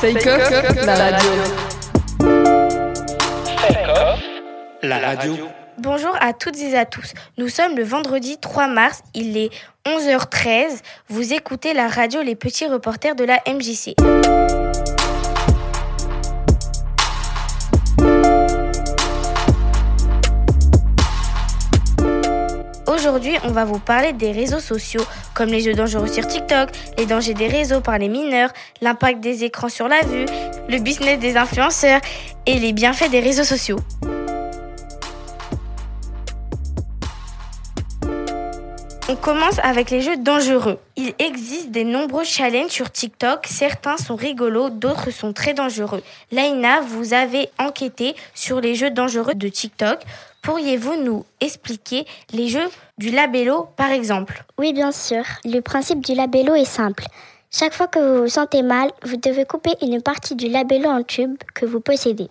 Fake Off, la radio. La radio. Bonjour à toutes et à tous. Nous sommes le vendredi 3 mars, il est 11h13. Vous écoutez la radio Les Petits Reporters de la MJC. Aujourd'hui, on va vous parler des réseaux sociaux, comme les jeux dangereux sur TikTok, les dangers des réseaux par les mineurs, l'impact des écrans sur la vue, le business des influenceurs et les bienfaits des réseaux sociaux. On commence avec les jeux dangereux. Il existe des nombreux challenges sur TikTok. Certains sont rigolos, d'autres sont très dangereux. Laina, vous avez enquêté sur les jeux dangereux de TikTok. Pourriez-vous nous expliquer les jeux du labello, par exemple? Oui, bien sûr. Le principe du labello est simple. Chaque fois que vous vous sentez mal, vous devez couper une partie du labello en tube que vous possédez.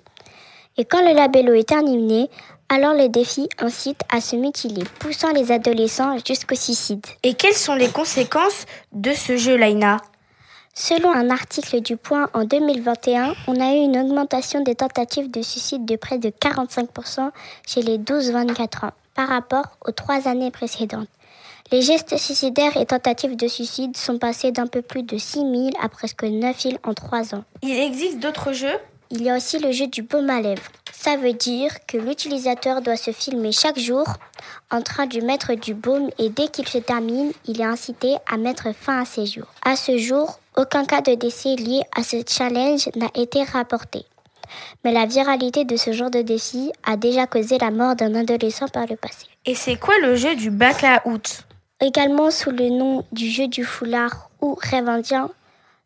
Et quand le labello est terminé, alors le défi incite à se mutiler, poussant les adolescents jusqu'au suicide. Et quelles sont les conséquences de ce jeu, Laina? Selon un article du Point en 2021, on a eu une augmentation des tentatives de suicide de près de 45% chez les 12-24 ans par rapport aux trois années précédentes. Les gestes suicidaires et tentatives de suicide sont passés d'un peu plus de 6 000 à presque 9 000 en 3 ans. Il existe d'autres jeux? Il y a aussi le jeu du baume à lèvres. Ça veut dire que l'utilisateur doit se filmer chaque jour en train de mettre du baume et dès qu'il se termine, il est incité à mettre fin à ses jours. À ce jour, aucun cas de décès lié à ce challenge n'a été rapporté. Mais la viralité de ce genre de défi a déjà causé la mort d'un adolescent par le passé. Et c'est quoi le jeu du out? Également sous le nom du jeu du foulard ou rêve indien,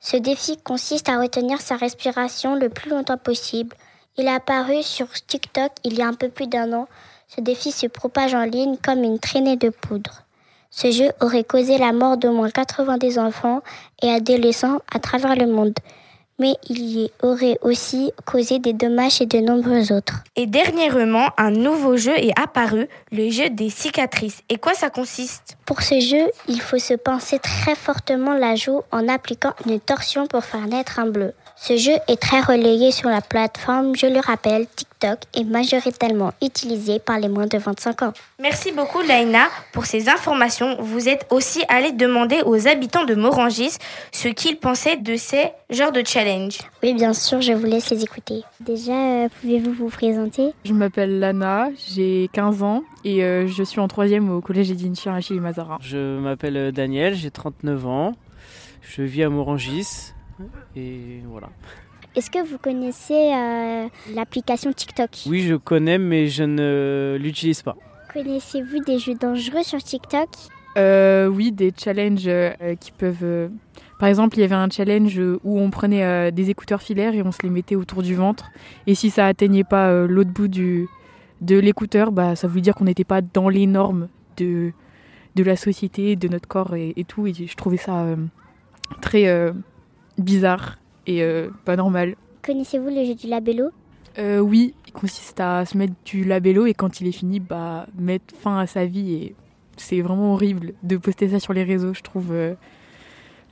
ce défi consiste à retenir sa respiration le plus longtemps possible. Il est apparu sur TikTok il y a un peu plus d'un an. Ce défi se propage en ligne comme une traînée de poudre. Ce jeu aurait causé la mort d'au moins 90 enfants et adolescents à travers le monde mais il y aurait aussi causé des dommages chez de nombreux autres. Et dernièrement, un nouveau jeu est apparu, le jeu des cicatrices. Et quoi ça consiste? Pour ce jeu, il faut se pincer très fortement la joue en appliquant une torsion pour faire naître un bleu. Ce jeu est très relayé sur la plateforme, je le rappelle, TikTok est majoritairement utilisé par les moins de 25 ans. Merci beaucoup Laina pour ces informations. Vous êtes aussi allé demander aux habitants de Morangis ce qu'ils pensaient de ces genres de challenge. Oui, bien sûr, je vous laisse les écouter. Déjà, euh, pouvez-vous vous présenter? Je m'appelle Lana, j'ai 15 ans et euh, je suis en troisième au collège Edinchi Achille Mazara. Je m'appelle euh, Daniel, j'ai 39 ans, je vis à Morangis et voilà. Est-ce que vous connaissez euh, l'application TikTok? Oui, je connais, mais je ne l'utilise pas. Connaissez-vous des jeux dangereux sur TikTok? Euh, Oui, des challenges euh, qui peuvent... Par exemple, il y avait un challenge où on prenait des écouteurs filaires et on se les mettait autour du ventre. Et si ça atteignait pas l'autre bout du, de l'écouteur, bah, ça voulait dire qu'on n'était pas dans les normes de, de la société, de notre corps et, et tout. Et je trouvais ça très bizarre et euh, pas normal. Connaissez-vous le jeu du labello? Euh, Oui, il consiste à se mettre du labello et quand il est fini, bah, mettre fin à sa vie. Et c'est vraiment horrible de poster ça sur les réseaux, je trouve. Euh.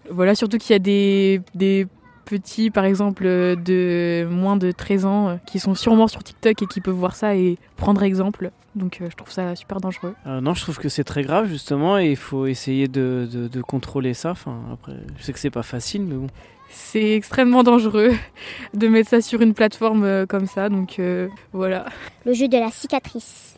Voilà, surtout qu'il y a des, des petits, par exemple, de moins de 13 ans, qui sont sûrement sur TikTok et qui peuvent voir ça et prendre exemple. Donc je trouve ça super dangereux. non, je trouve que c'est très grave justement et il faut essayer de, de, de contrôler ça. Enfin, après, je sais que c'est pas facile, mais bon c'est extrêmement dangereux de mettre ça sur une plateforme euh, comme ça. Donc euh, voilà. Le jeu de la cicatrice.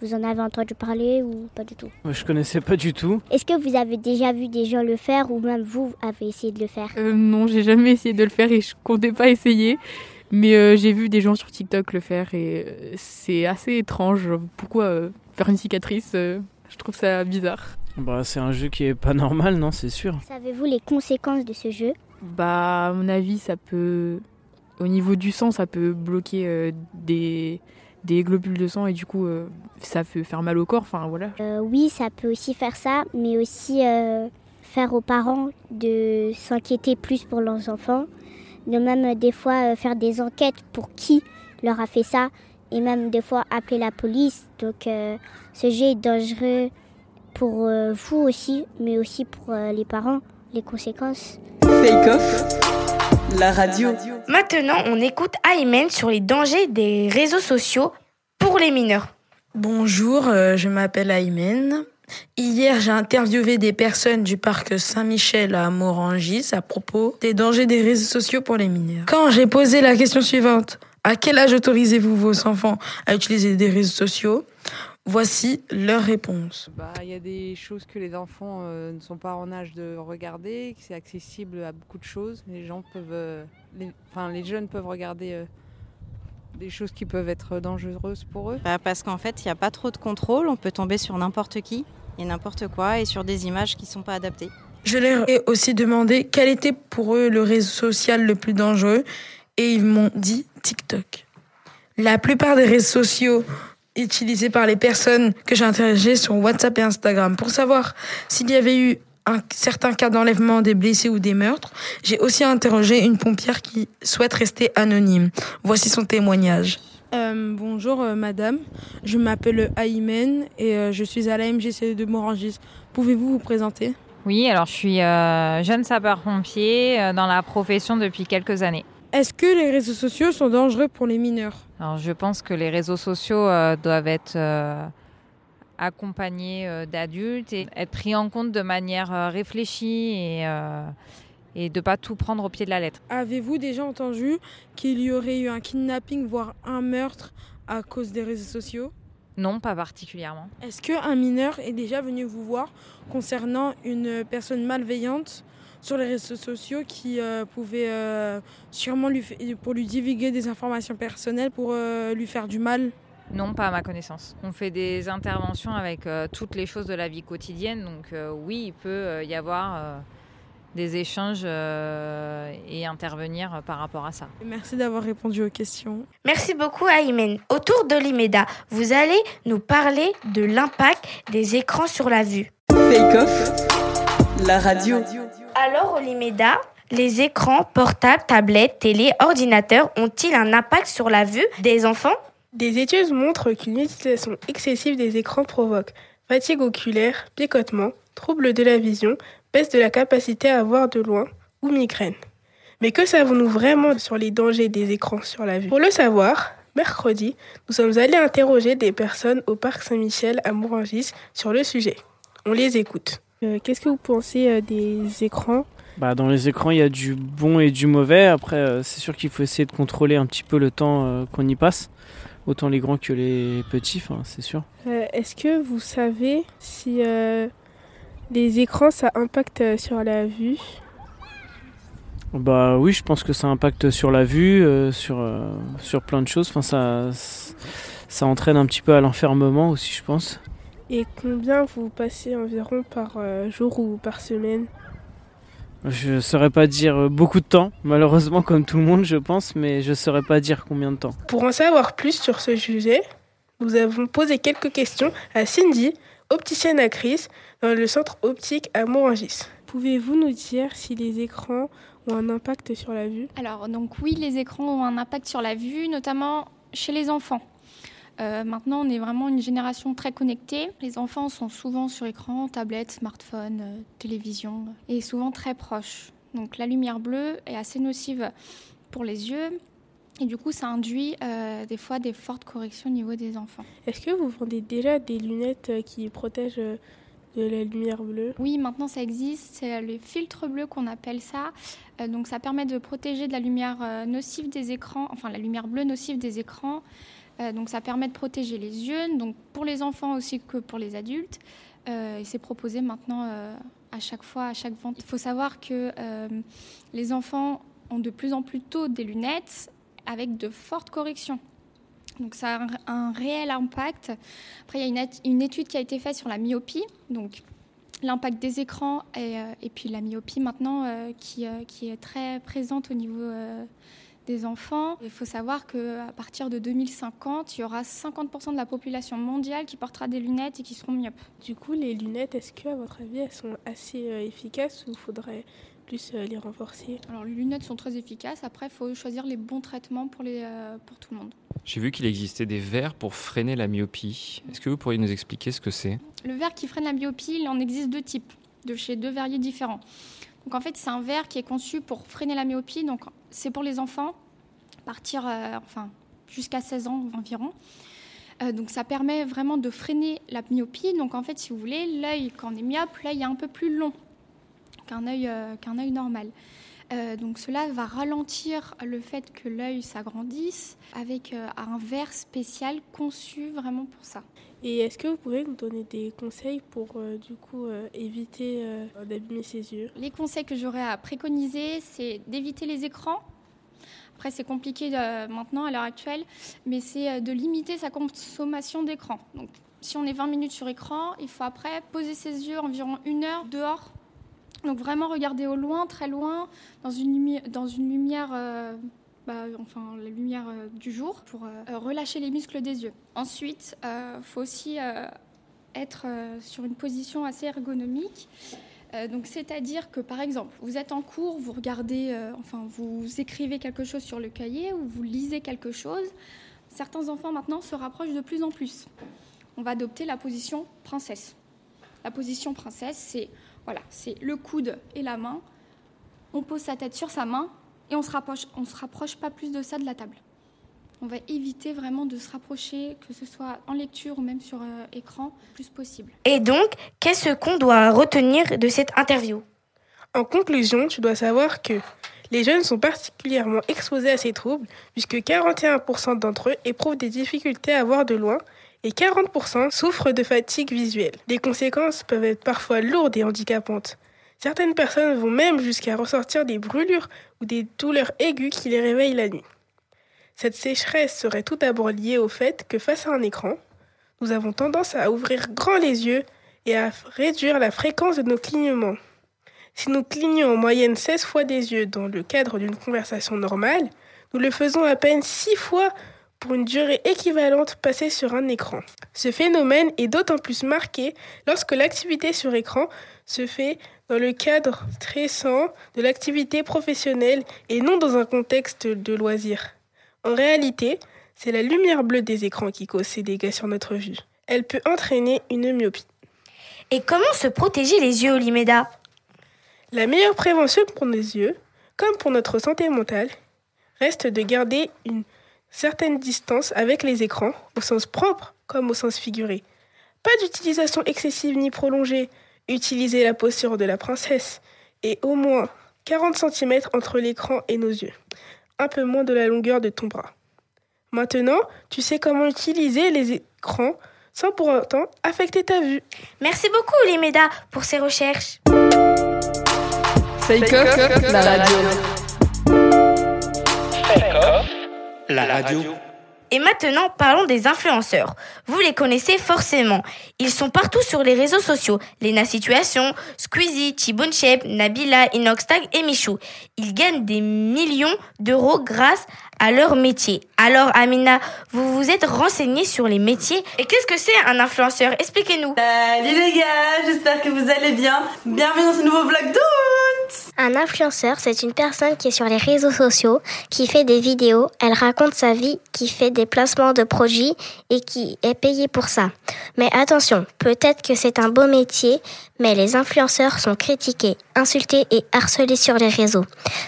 Vous en avez entendu parler ou pas du tout? Je connaissais pas du tout. Est-ce que vous avez déjà vu des gens le faire ou même vous avez essayé de le faire? Euh, Non, j'ai jamais essayé de le faire et je comptais pas essayer. Mais j'ai vu des gens sur TikTok le faire et c'est assez étrange. Pourquoi faire une cicatrice Je trouve ça bizarre. Bah, c'est un jeu qui est pas normal, non, c'est sûr. Savez-vous les conséquences de ce jeu? Bah, à mon avis, ça peut. Au niveau du sang, ça peut bloquer euh, des, globules de sang et du coup, euh, ça peut faire mal au corps. Enfin, voilà. Euh, oui, ça peut aussi faire ça, mais aussi faire aux parents de s'inquiéter plus pour leurs enfants, de même des fois faire des enquêtes pour qui leur a fait ça et même des fois appeler la police. Donc, ce jeu est dangereux pour vous aussi, mais aussi pour les parents, les conséquences. Fake Off, la radio. Maintenant, on écoute Aymen sur les dangers des réseaux sociaux pour les mineurs. Bonjour, euh, je m'appelle Aymen. Hier, j'ai interviewé des personnes du parc Saint-Michel à Morangis à propos des dangers des réseaux sociaux pour les mineurs. Quand j'ai posé la question suivante, à quel âge autorisez-vous vos enfants à utiliser des réseaux sociaux? Voici leur réponse. Bah, il y a des choses que les enfants euh, ne sont pas en âge de regarder, que c'est accessible à beaucoup de choses. Les gens peuvent, euh, les, enfin, les jeunes peuvent regarder euh, des choses qui peuvent être dangereuses pour eux. Bah, parce qu'en fait, il n'y a pas trop de contrôle. On peut tomber sur n'importe qui et n'importe quoi et sur des images qui ne sont pas adaptées. Je leur ai aussi demandé quel était pour eux le réseau social le plus dangereux et ils m'ont dit TikTok. La plupart des réseaux sociaux utilisés par les personnes que j'ai interrogées sur WhatsApp et Instagram pour savoir s'il y avait eu un certain cas d'enlèvement des blessés ou des meurtres. J'ai aussi interrogé une pompière qui souhaite rester anonyme. Voici son témoignage. Euh, bonjour euh, madame, je m'appelle Aymen et euh, je suis à la MGC de Morangis. Pouvez-vous vous présenter? Oui, alors je suis euh, jeune sapeur-pompier euh, dans la profession depuis quelques années. Est-ce que les réseaux sociaux sont dangereux pour les mineurs Alors je pense que les réseaux sociaux euh, doivent être euh, accompagnés euh, d'adultes et être pris en compte de manière réfléchie et, et de pas tout prendre au pied de la lettre. Avez-vous déjà entendu qu'il y aurait eu un kidnapping, voire un meurtre à cause des réseaux sociaux? Non, pas particulièrement. Est-ce qu'un mineur est déjà venu vous voir concernant une personne malveillante? Sur les réseaux sociaux qui euh, pouvait euh, sûrement lui, fa- pour lui divulguer des informations personnelles pour euh, lui faire du mal Non, pas à ma connaissance. On fait des interventions avec euh, toutes les choses de la vie quotidienne, donc euh, oui, il peut euh, y avoir euh, des échanges euh, et intervenir euh, par rapport à ça. Merci d'avoir répondu aux questions. Merci beaucoup Aymen. Autour d'Olimeda, vous allez nous parler de l'impact des écrans sur la vue. Fake Off, la radio. Alors Olimeda, les écrans portables, tablettes, télé, ordinateurs ont-ils un impact sur la vue des enfants? Des études montrent qu'une utilisation excessive des écrans provoque fatigue oculaire, picotement, troubles de la vision, baisse de la capacité à voir de loin ou migraine. Mais que savons-nous vraiment sur les dangers des écrans sur la vue? Pour le savoir, mercredi, nous sommes allés interroger des personnes au parc Saint-Michel à Mourangis sur le sujet. On les écoute. Euh, Qu'est-ce que vous pensez euh, des écrans? Bah, dans les écrans, il y a du bon et du mauvais. Après, euh, c'est sûr qu'il faut essayer de contrôler un petit peu le temps qu'on y passe. Autant les grands que les petits, c'est sûr. Euh, Est-ce que vous savez si euh, les écrans ça impacte sur la vue? Bah oui, je pense que ça impacte sur la vue, euh, sur, sur plein de choses. Enfin, ça, ça entraîne un petit peu à l'enfermement aussi, je pense. Et combien vous passez environ par euh, jour ou par semaine? Je saurais pas dire euh, beaucoup de temps, malheureusement, comme tout le monde, je pense, mais je saurais pas dire combien de temps. Pour en savoir plus sur ce sujet, nous avons posé quelques questions à Cindy, opticienne à Chris, dans le centre optique à Morangis. Pouvez-vous nous dire si les écrans ont un impact sur la vue? Alors, donc oui, les écrans ont un impact sur la vue, notamment chez les enfants. Euh, maintenant, on est vraiment une génération très connectée. Les enfants sont souvent sur écran, tablette, smartphone, euh, télévision, et souvent très proches. Donc la lumière bleue est assez nocive pour les yeux, et du coup, ça induit euh, des fois des fortes corrections au niveau des enfants. Est-ce que vous vendez déjà des lunettes qui protègent de la lumière bleue? Oui, maintenant ça existe, c'est le filtre bleu qu'on appelle ça. Euh, donc ça permet de protéger de la lumière nocive des écrans, enfin la lumière bleue nocive des écrans. Euh, donc ça permet de protéger les yeux, donc pour les enfants aussi que pour les adultes. Euh, c'est proposé maintenant euh, à chaque fois, à chaque vente. Il faut savoir que les enfants ont de plus en plus tôt des lunettes avec de fortes corrections. Donc ça a un, réel impact. Après, il y a une, étude qui a été faite sur la myopie, donc l'impact des écrans et, puis la myopie maintenant qui, est très présente au niveau des enfants. Il faut savoir qu'à partir de 2050, il y aura 50% de la population mondiale qui portera des lunettes et qui seront myopes. Du coup, les lunettes, est-ce que, à votre avis, elles sont assez euh, efficaces ou faudrait plus euh, les renforcer? Alors les lunettes sont très efficaces. Après, il faut choisir les bons traitements pour, les, euh, pour tout le monde. J'ai vu qu'il existait des verres pour freiner la myopie. Est-ce que vous pourriez nous expliquer ce que c'est? Le verre qui freine la myopie, il en existe deux types, de chez deux verriers différents. Donc en fait, c'est un verre qui est conçu pour freiner la myopie. Donc c'est pour les enfants, partir, euh, enfin, jusqu'à 16 ans environ. Euh, donc ça permet vraiment de freiner la myopie. Donc en fait, si vous voulez, l'œil, quand on est myope, l'œil est un peu plus long qu'un œil, euh, qu'un œil normal. Euh, donc cela va ralentir le fait que l'œil s'agrandisse avec euh, un verre spécial conçu vraiment pour ça. Et est-ce que vous pouvez nous donner des conseils pour euh, du coup éviter d'abîmer ses yeux? Les conseils que j'aurais à préconiser, c'est d'éviter les écrans. Après, c'est compliqué maintenant à l'heure actuelle, mais c'est de limiter sa consommation d'écran. Donc, si on est 20 minutes sur écran, il faut après poser ses yeux environ une heure dehors. Donc, vraiment regarder au loin, très loin, dans une, lumi- dans une lumière, euh, bah, enfin, la lumière euh, du jour, pour euh, relâcher les muscles des yeux. Ensuite, il faut aussi être sur une position assez ergonomique. Donc, c'est-à-dire que, par exemple, vous êtes en cours, vous regardez, enfin, vous écrivez quelque chose sur le cahier ou vous lisez quelque chose. Certains enfants maintenant se rapprochent de plus en plus. On va adopter la position princesse. La position princesse, c'est voilà, c'est le coude et la main. On pose sa tête sur sa main et on se rapproche, on se rapproche pas plus de ça de la table. On va éviter vraiment de se rapprocher, que ce soit en lecture ou même sur euh, écran, le plus possible. Et donc, qu'est-ce qu'on doit retenir de cette interview? En conclusion, tu dois savoir que les jeunes sont particulièrement exposés à ces troubles, puisque 41% d'entre eux éprouvent des difficultés à voir de loin et 40% souffrent de fatigue visuelle. Les conséquences peuvent être parfois lourdes et handicapantes. Certaines personnes vont même jusqu'à ressortir des brûlures ou des douleurs aiguës qui les réveillent la nuit. Cette sécheresse serait tout d'abord liée au fait que face à un écran, nous avons tendance à ouvrir grand les yeux et à réduire la fréquence de nos clignements. Si nous clignons en moyenne 16 fois des yeux dans le cadre d'une conversation normale, nous le faisons à peine 6 fois pour une durée équivalente passée sur un écran. Ce phénomène est d'autant plus marqué lorsque l'activité sur écran se fait dans le cadre stressant de l'activité professionnelle et non dans un contexte de loisir. En réalité, c'est la lumière bleue des écrans qui cause ces dégâts sur notre vue. Elle peut entraîner une myopie. Et comment se protéger les yeux, Olimeda? La meilleure prévention pour nos yeux, comme pour notre santé mentale, reste de garder une certaine distance avec les écrans, au sens propre comme au sens figuré. Pas d'utilisation excessive ni prolongée. Utilisez la posture de la princesse et au moins 40 cm entre l'écran et nos yeux. Un peu moins de la longueur de ton bras. Maintenant, tu sais comment utiliser les écrans sans pour autant affecter ta vue. Merci beaucoup, Olimeda, pour ces recherches. Off, la radio. La radio. Et maintenant, parlons des influenceurs. Vous les connaissez forcément. Ils sont partout sur les réseaux sociaux. Lena Situation, Squeezie, Tibon Shape, Nabila, Inoxtag et Michou. Ils gagnent des millions d'euros grâce à leur métier. Alors, Amina, vous vous êtes renseignée sur les métiers. Et qu'est-ce que c'est un influenceur? Expliquez-nous. Salut les gars, j'espère que vous allez bien. Bienvenue dans ce nouveau vlog d'août. Un influenceur, c'est une personne qui est sur les réseaux sociaux, qui fait des vidéos, elle raconte sa vie, qui fait des placements de produits et qui est payée pour ça. Mais attention, peut-être que c'est un beau métier, mais les influenceurs sont critiqués, insultés et harcelés sur les réseaux.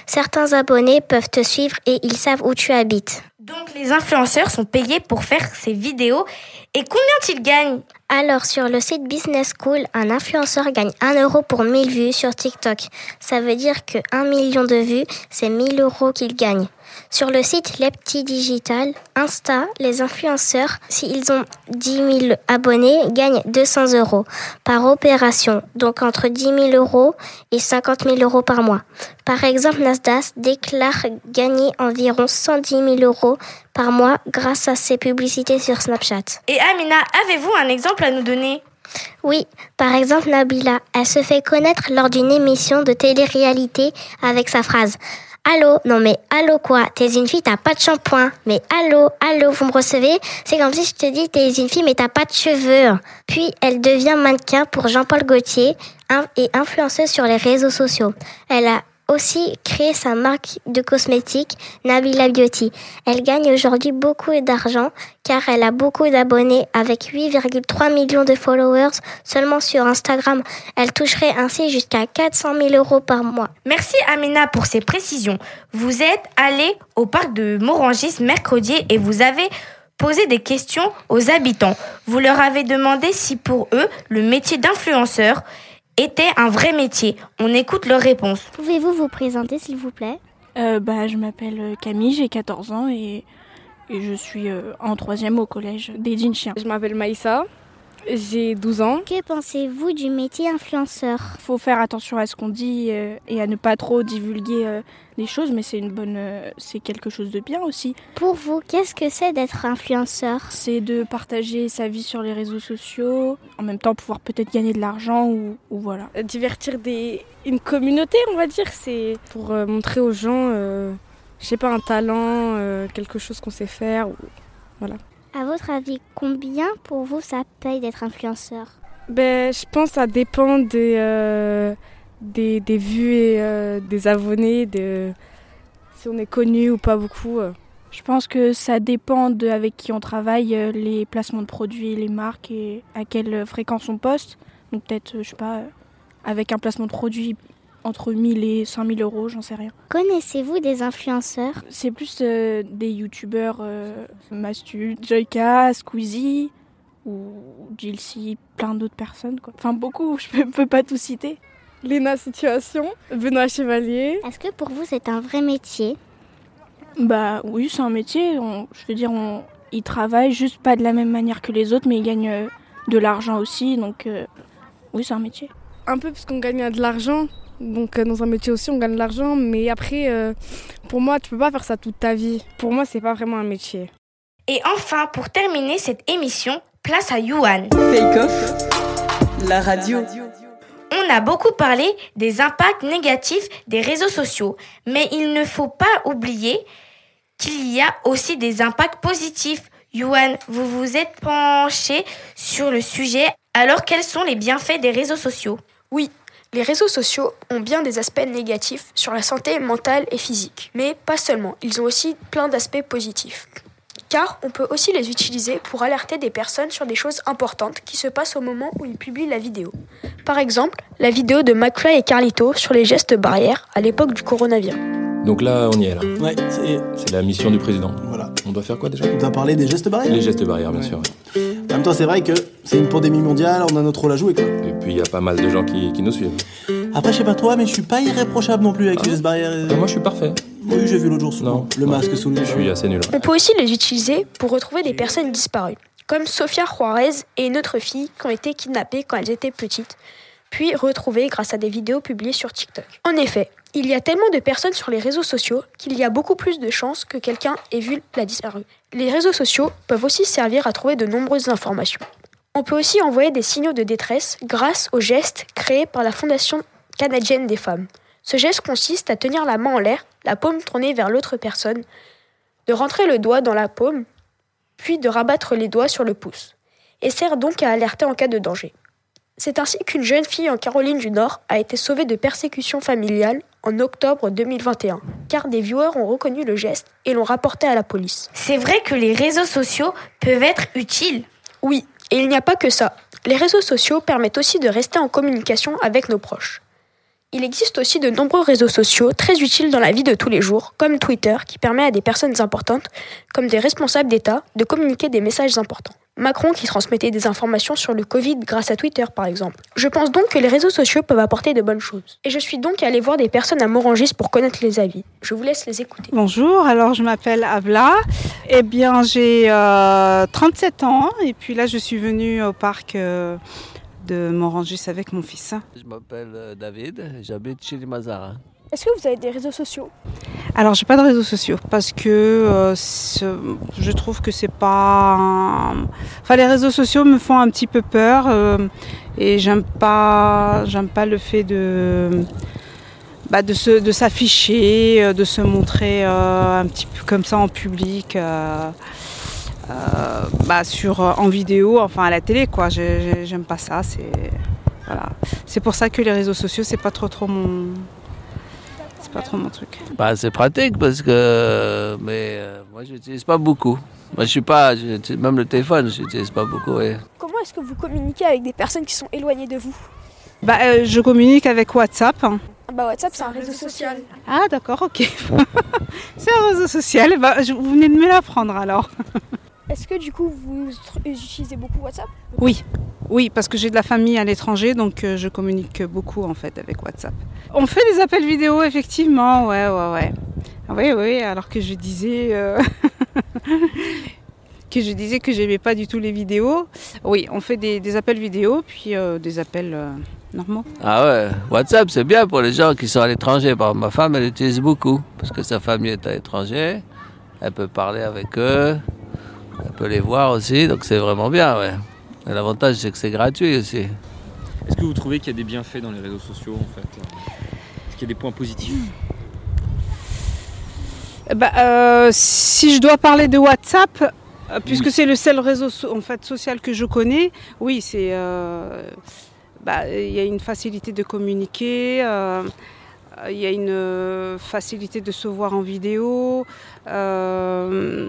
Certains abonnés peuvent te suivre et ils savent où tu habites. Donc, les influenceurs sont payés pour faire ces vidéos. Et combien ils gagnent? Alors, sur le site Business School, un influenceur gagne 1 euro pour 1000 vues sur TikTok. Ça veut dire que 1 million de vues, c'est 1000 euros qu'il gagne. Sur le site Lepti Digital, Insta, les influenceurs, s'ils ont 10 000 abonnés, gagnent 200 euros par opération, donc entre 10 000 euros et 50 000 euros par mois. Par exemple, Nasdaq déclare gagner environ 110 000 euros par mois grâce à ses publicités sur Snapchat. Et Amina, avez-vous un exemple à nous donner? Oui, par exemple Nabila, elle se fait connaître lors d'une émission de télé-réalité avec sa phrase Allô, non mais allô quoi, t'es une fille, t'as pas de shampoing. Mais allô, allô, vous me recevez? C'est comme si je te dis t'es une fille mais t'as pas de cheveux. Puis elle devient mannequin pour Jean-Paul Gaultier et influenceuse sur les réseaux sociaux. Elle a aussi créé sa marque de cosmétiques, Nabila Beauty. Elle gagne aujourd'hui beaucoup d'argent car elle a beaucoup d'abonnés avec 8,3 millions de followers seulement sur Instagram. Elle toucherait ainsi jusqu'à 400 000 euros par mois. Merci Amina pour ces précisions. Vous êtes allé au parc de Morangis mercredi et vous avez posé des questions aux habitants. Vous leur avez demandé si pour eux, le métier d'influenceur était un vrai métier. On écoute leurs réponses. Pouvez-vous vous présenter s'il vous plaît? Euh, bah, Je m'appelle euh, Camille, j'ai 14 ans et, et je suis euh, en troisième au collège des Chien. Je m'appelle Maïssa, j'ai 12 ans. Que pensez-vous du métier influenceur Il faut faire attention à ce qu'on dit euh, et à ne pas trop divulguer euh, des choses, mais c'est une bonne, euh, c'est quelque chose de bien aussi. Pour vous, qu'est-ce que c'est d'être influenceur C'est de partager sa vie sur les réseaux sociaux, en même temps pouvoir peut-être gagner de l'argent ou, ou, voilà. Divertir des, une communauté, on va dire, c'est pour montrer aux gens, je sais pas, un talent, quelque chose qu'on sait faire, ou, voilà. À votre avis, combien pour vous ça paye d'être influenceur ben, Je pense que ça dépend des, euh, des, des, vues et euh, des abonnés, de si on est connu ou pas beaucoup. euh. Je pense que ça dépend de avec qui on travaille, les placements de produits, les marques et à quelle fréquence on poste. Donc peut-être, je sais pas, avec un placement de produit entre 1000 et 5000 euros, j'en sais rien. Connaissez-vous des influenceurs? C'est plus euh, des youtubeurs, euh, Mastu, Joyka, Squeezie ou Jilcy, plein d'autres personnes. Quoi. Enfin beaucoup, je peux, peux pas tout citer. Léna Situation, Benoît Chevalier. Est-ce que pour vous c'est un vrai métier? Bah oui, c'est un métier. On, je veux dire, on, ils travaillent juste pas de la même manière que les autres, mais ils gagnent euh, de l'argent aussi. Donc euh, oui, c'est un métier. Un peu parce qu'on gagne de l'argent. Donc euh, dans un métier aussi, on gagne de l'argent. Mais après, euh, pour moi, tu peux pas faire ça toute ta vie. Pour moi, c'est pas vraiment un métier. Et enfin, pour terminer cette émission, place à Yuan. Fake Off, la radio. On a beaucoup parlé des impacts négatifs des réseaux sociaux, mais il ne faut pas oublier qu'il y a aussi des impacts positifs. Yuan, vous vous êtes penché sur le sujet, alors quels sont les bienfaits des réseaux sociaux? Oui, les réseaux sociaux ont bien des aspects négatifs sur la santé mentale et physique, mais pas seulement, ils ont aussi plein d'aspects positifs. Car on peut aussi les utiliser pour alerter des personnes sur des choses importantes qui se passent au moment où ils publient la vidéo. Par exemple, la vidéo de McFly et Carlito sur les gestes barrières à l'époque du coronavirus. Donc là, on y est là. Ouais, c'est C'est la mission du président. On doit faire quoi déjà On doit parler des gestes barrières. Les gestes barrières, bien Ouais. sûr. En même temps, c'est vrai que c'est une pandémie mondiale, on a notre rôle à jouer quoi. Et puis il y a pas mal de gens qui, qui nous suivent. Après, je sais pas toi, mais je suis pas irréprochable non plus avec les gestes barrières. Ah, moi, je suis parfait. Oui, j'ai vu l'autre jour souvent. Non. Le masque sous le Je suis assez nul. On peut aussi les utiliser pour retrouver des personnes disparues, comme Sofia Juarez et une autre fille qui ont été kidnappées quand elles étaient petites, puis retrouvées grâce à des vidéos publiées sur TikTok. En effet, il y a tellement de personnes sur les réseaux sociaux qu'il y a beaucoup plus de chances que quelqu'un ait vu la disparue. Les réseaux sociaux peuvent aussi servir à trouver de nombreuses informations. On peut aussi envoyer des signaux de détresse grâce au geste créé par la Fondation canadienne des femmes. Ce geste consiste à tenir la main en l'air, la paume tournée vers l'autre personne, de rentrer le doigt dans la paume, puis de rabattre les doigts sur le pouce, et sert donc à alerter en cas de danger. C'est ainsi qu'une jeune fille en Caroline du Nord a été sauvée de persécutions familiales en octobre 2021, car des viewers ont reconnu le geste et l'ont rapporté à la police. C'est vrai que les réseaux sociaux peuvent être utiles. Oui, et il n'y a pas que ça. Les réseaux sociaux permettent aussi de rester en communication avec nos proches. Il existe aussi de nombreux réseaux sociaux très utiles dans la vie de tous les jours, comme Twitter, qui permet à des personnes importantes, comme des responsables d'État, de communiquer des messages importants. Macron qui transmettait des informations sur le Covid grâce à Twitter, par exemple. Je pense donc que les réseaux sociaux peuvent apporter de bonnes choses. Et je suis donc allée voir des personnes à Morangis pour connaître les avis. Je vous laisse les écouter. Bonjour, alors je m'appelle Abla. Eh bien, j'ai euh, 37 ans et puis là, je suis venue au parc euh, de Morangis avec mon fils. Je m'appelle euh, David, j'habite chez les Mazarin. Est-ce que vous avez des réseaux sociaux? Alors, j'ai pas de réseaux sociaux parce que euh, je trouve que c'est pas. Enfin, les réseaux sociaux me font un petit peu peur euh, et j'aime pas, j'aime pas le fait de. bah, de se- de s'afficher, euh, de se montrer un petit peu comme ça en public, bah, sur, en vidéo, enfin à la télé, quoi. J'ai- j'ai- J'aime pas ça. C'est pour ça que les réseaux sociaux, c'est pas trop trop mon, pas trop mon truc. Bah, c'est pratique parce que. Mais euh, moi, je n'utilise pas beaucoup. Moi, je suis pas. je- même le téléphone, je n'utilise pas beaucoup. ouais. Comment est-ce que vous communiquez avec des personnes qui sont éloignées de vous? Bah, euh, je communique avec WhatsApp. hein. Bah WhatsApp, c'est un réseau social. Ah, d'accord, ok. c'est un réseau social. Bah, je- vous venez de me l'apprendre alors. Est-ce que du coup vous utilisez beaucoup WhatsApp? Oui, oui, parce que j'ai de la famille à l'étranger, donc euh, je communique beaucoup en fait avec WhatsApp. On fait des appels vidéo, effectivement, ouais, ouais, ouais. Oui, oui, alors que je disais euh, que je disais que j'aimais pas du tout les vidéos. Oui, on fait des, appels vidéo, puis euh, des appels normaux. Ah ouais, WhatsApp, c'est bien pour les gens qui sont à l'étranger. Exemple, ma femme, elle utilise beaucoup parce que sa famille est à l'étranger. Elle peut parler avec eux. Elle peut les voir aussi. Donc, c'est vraiment bien, ouais. L'avantage, c'est que c'est gratuit aussi. Est-ce que vous trouvez qu'il y a des bienfaits dans les réseaux sociaux en fait Est-ce qu'il y a des points positifs Bah, euh, si je dois parler de WhatsApp, euh, puisque c'est le seul réseau en fait, social que je connais, oui, c'est euh, bah, il y a une facilité de communiquer, euh, il y a une facilité de se voir en vidéo. euh,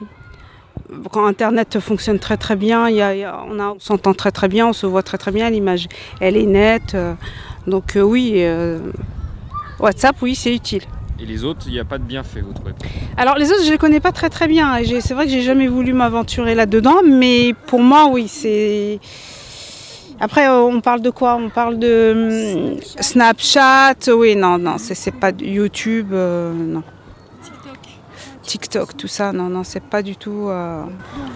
quand Internet fonctionne très très bien, y a- il y a- on, s'entend très très bien, on se voit très très bien, l'image elle est nette. euh, donc euh, oui, euh, WhatsApp, oui, c'est utile. Et les autres, il n'y a pas de bienfaits, vous trouvez Alors les autres, je les connais pas très très bien. C'est vrai que j'ai jamais voulu m'aventurer là-dedans, mais pour moi, oui, c'est. Après, on parle de quoi? On parle de Snapchat. Oui, non, non, c'est pas YouTube, euh, non. TikTok, tout ça, non, non, c'est pas du tout. euh,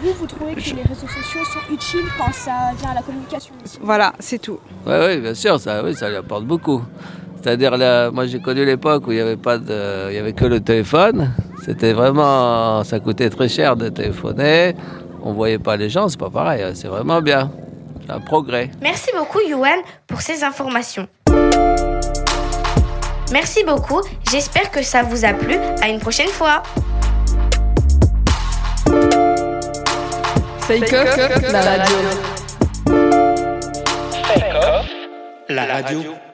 vous, vous trouvez que les réseaux sociaux sont utiles quand ça vient à la communication Voilà, c'est tout. Oui, oui, bien sûr, ça, oui, ça lui apporte beaucoup. C'est-à-dire, là, moi j'ai connu l'époque où il n'y avait pas de, il y avait que le téléphone. C'était vraiment, ça coûtait très cher de téléphoner. On voyait pas les gens, c'est pas pareil. hein, C'est vraiment bien, c'est un progrès. Merci beaucoup, Yuan, pour ces informations. Merci beaucoup, j'espère que ça vous a plu. À une prochaine fois. Fake Off, la radio. La radio.